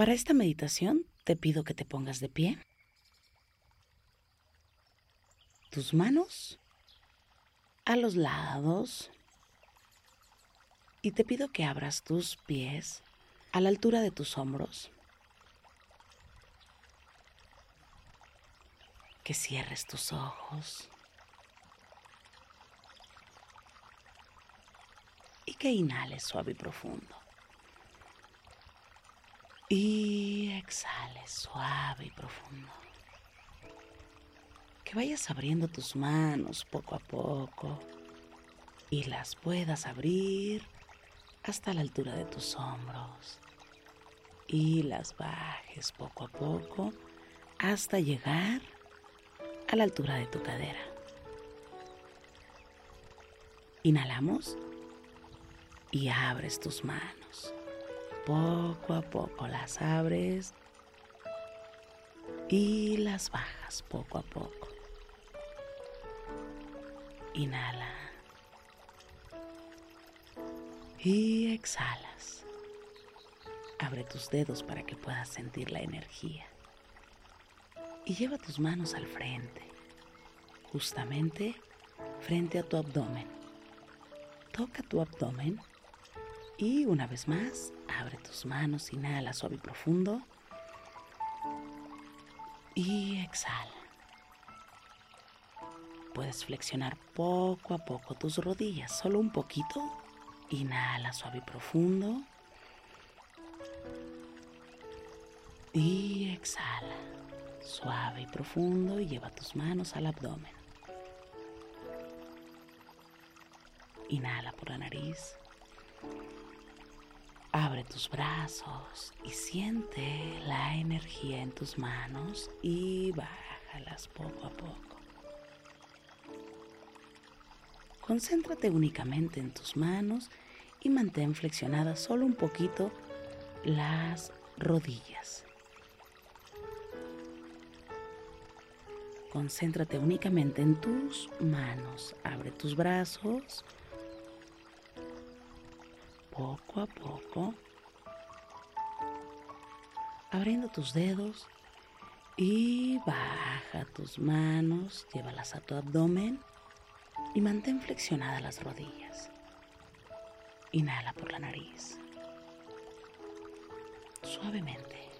Para esta meditación te pido que te pongas de pie. Tus manos a los lados. Y te pido que abras tus pies a la altura de tus hombros. Que cierres tus ojos. Y que inhales suave y profundo. Y exhales suave y profundo. Que vayas abriendo tus manos poco a poco y las puedas abrir hasta la altura de tus hombros. Y las bajes poco a poco hasta llegar a la altura de tu cadera. Inhalamos y abres tus manos. Poco a poco las abres y las bajas poco a poco. Inhala. Y exhalas. Abre tus dedos para que puedas sentir la energía. Y lleva tus manos al frente, justamente frente a tu abdomen. Toca tu abdomen y una vez más, abre tus manos, inhala suave y profundo. Y exhala. Puedes flexionar poco a poco tus rodillas, solo un poquito. Inhala suave y profundo. Y exhala, suave y profundo y lleva tus manos al abdomen. Inhala por la nariz. Abre tus brazos y siente la energía en tus manos y bájalas poco a poco. Concéntrate únicamente en tus manos y mantén flexionadas solo un poquito las rodillas. Concéntrate únicamente en tus manos. Abre tus brazos poco a poco, abriendo tus dedos y baja tus manos, llévalas a tu abdomen y mantén flexionadas las rodillas. Inhala por la nariz. Suavemente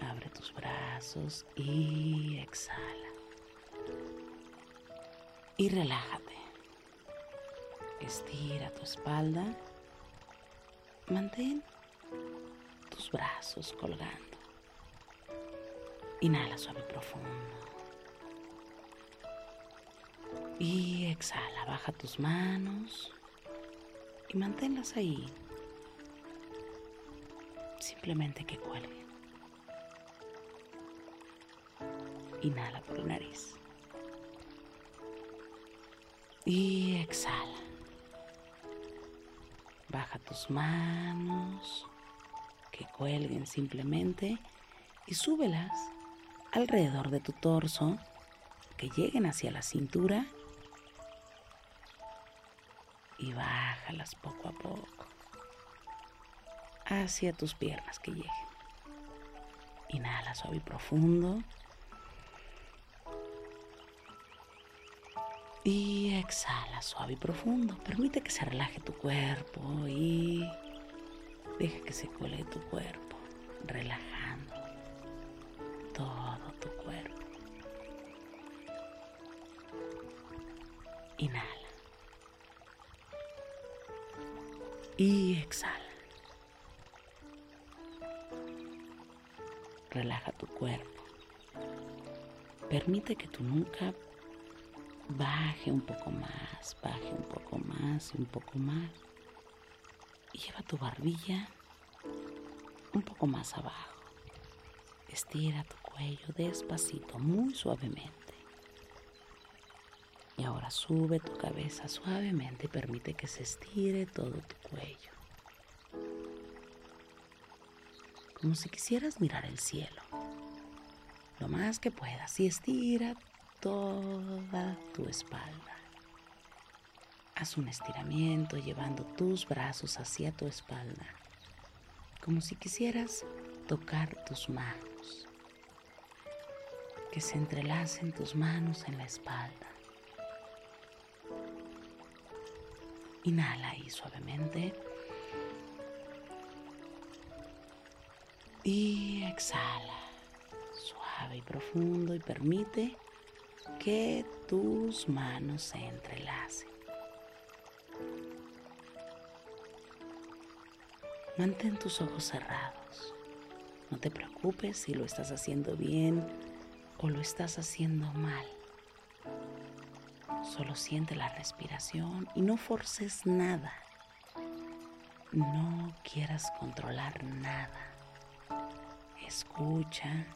abre tus brazos y exhala. Y relájate. Estira tu espalda Mantén tus brazos colgando. Inhala suave y profundo. Y exhala, baja tus manos y manténlas ahí. Simplemente que cuelguen. Inhala por la nariz. Y exhala. Baja tus manos, que cuelguen simplemente y súbelas alrededor de tu torso, que lleguen hacia la cintura y bájalas poco a poco hacia tus piernas que lleguen. Inhala suave y profundo. Y exhala suave y profundo. Permite que se relaje tu cuerpo y deja que se cuele tu cuerpo, relajando todo tu cuerpo. Inhala. Y exhala. Relaja tu cuerpo. Permite que tu nuca baje un poco más, baje un poco más y un poco más. Y lleva tu barbilla un poco más abajo. Estira tu cuello despacito, muy suavemente. Y ahora sube tu cabeza suavemente y permite que se estire todo tu cuello. Como si quisieras mirar el cielo. Lo más que puedas y estira toda tu espalda. Haz un estiramiento llevando tus brazos hacia tu espalda, como si quisieras tocar tus manos, que se entrelacen tus manos en la espalda. Inhala ahí suavemente. Y exhala, suave y profundo y permite que tus manos se entrelacen. Mantén tus ojos cerrados. No te preocupes si lo estás haciendo bien o lo estás haciendo mal. Solo siente la respiración y no forces nada. No quieras controlar nada. Escucha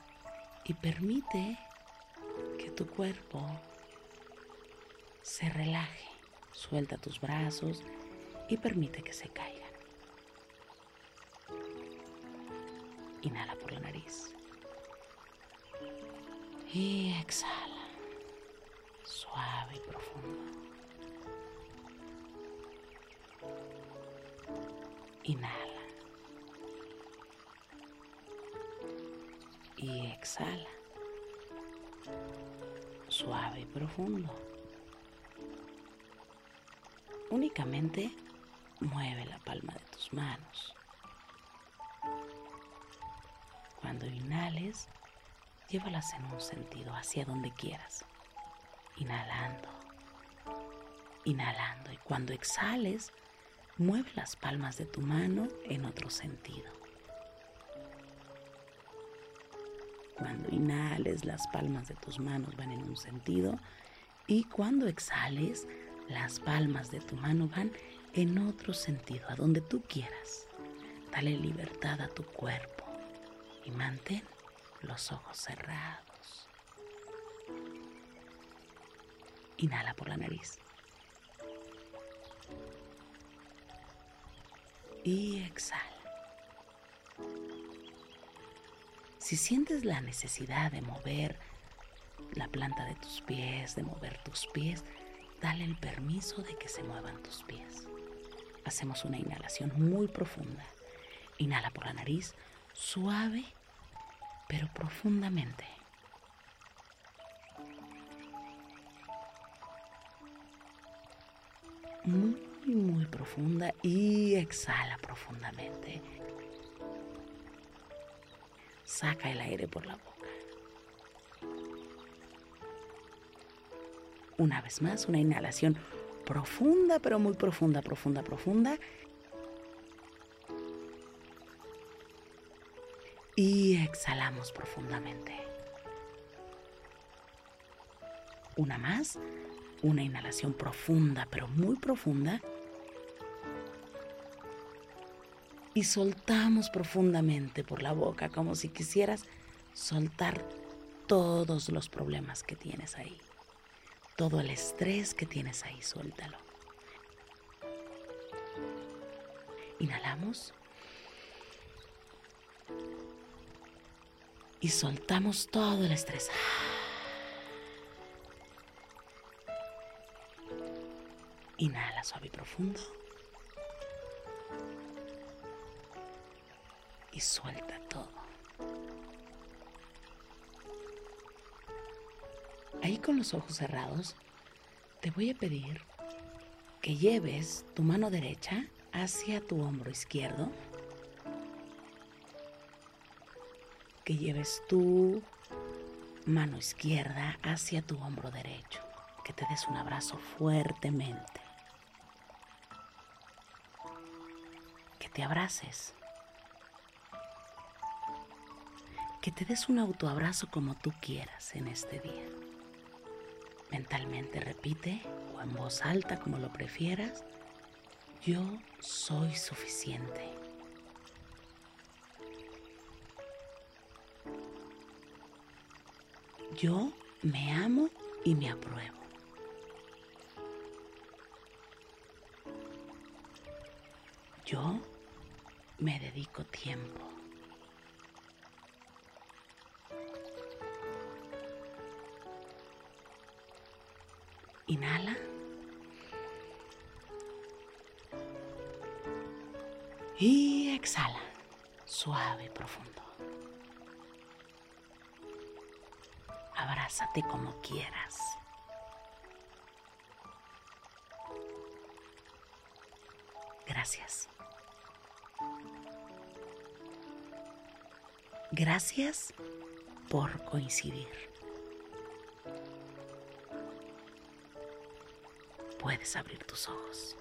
y permite que tu cuerpo se relaje. Suelta tus brazos y permite que se caigan. Inhala por la nariz. Y exhala suave y profundo. Inhala. Y exhala. Suave y profundo. Únicamente mueve la palma de tus manos. Cuando inhales, llévalas en un sentido hacia donde quieras inhalando, inhalando. Y cuando exhales, mueve las palmas de tu mano en otro sentido. Cuando inhales, las palmas de tus manos van en un sentido y cuando exhales, las palmas de tu mano van en otro sentido, a donde tú quieras. Dale libertad a tu cuerpo y mantén los ojos cerrados. Inhala por la nariz. Y exhala. Si sientes la necesidad de mover la planta de tus pies, de mover tus pies, dale el permiso de que se muevan tus pies. Hacemos una inhalación muy profunda. Inhala por la nariz, suave, pero profundamente. muy, muy profunda y exhala profundamente. Saca el aire por la boca. Una vez más, una inhalación profunda, pero muy profunda, profunda, profunda. Y exhalamos profundamente. Una más una inhalación profunda, pero muy profunda. Y soltamos profundamente por la boca, como si quisieras soltar todos los problemas que tienes ahí. Todo el estrés que tienes ahí, suéltalo. Inhalamos. Y soltamos todo el estrés. Inhala suave y profundo. Y suelta todo. Ahí con los ojos cerrados, te voy a pedir que lleves tu mano derecha hacia tu hombro izquierdo. Que lleves tu mano izquierda hacia tu hombro derecho. Que te des un abrazo fuertemente. te abraces, que te des un autoabrazo como tú quieras en este día. Mentalmente repite o en voz alta como lo prefieras, yo soy suficiente. Yo me amo y me apruebo. Yo me dedico tiempo. Inhala. Y exhala, suave profundo. Abrázate como quieras. Gracias. Gracias por coincidir. Puedes abrir tus ojos.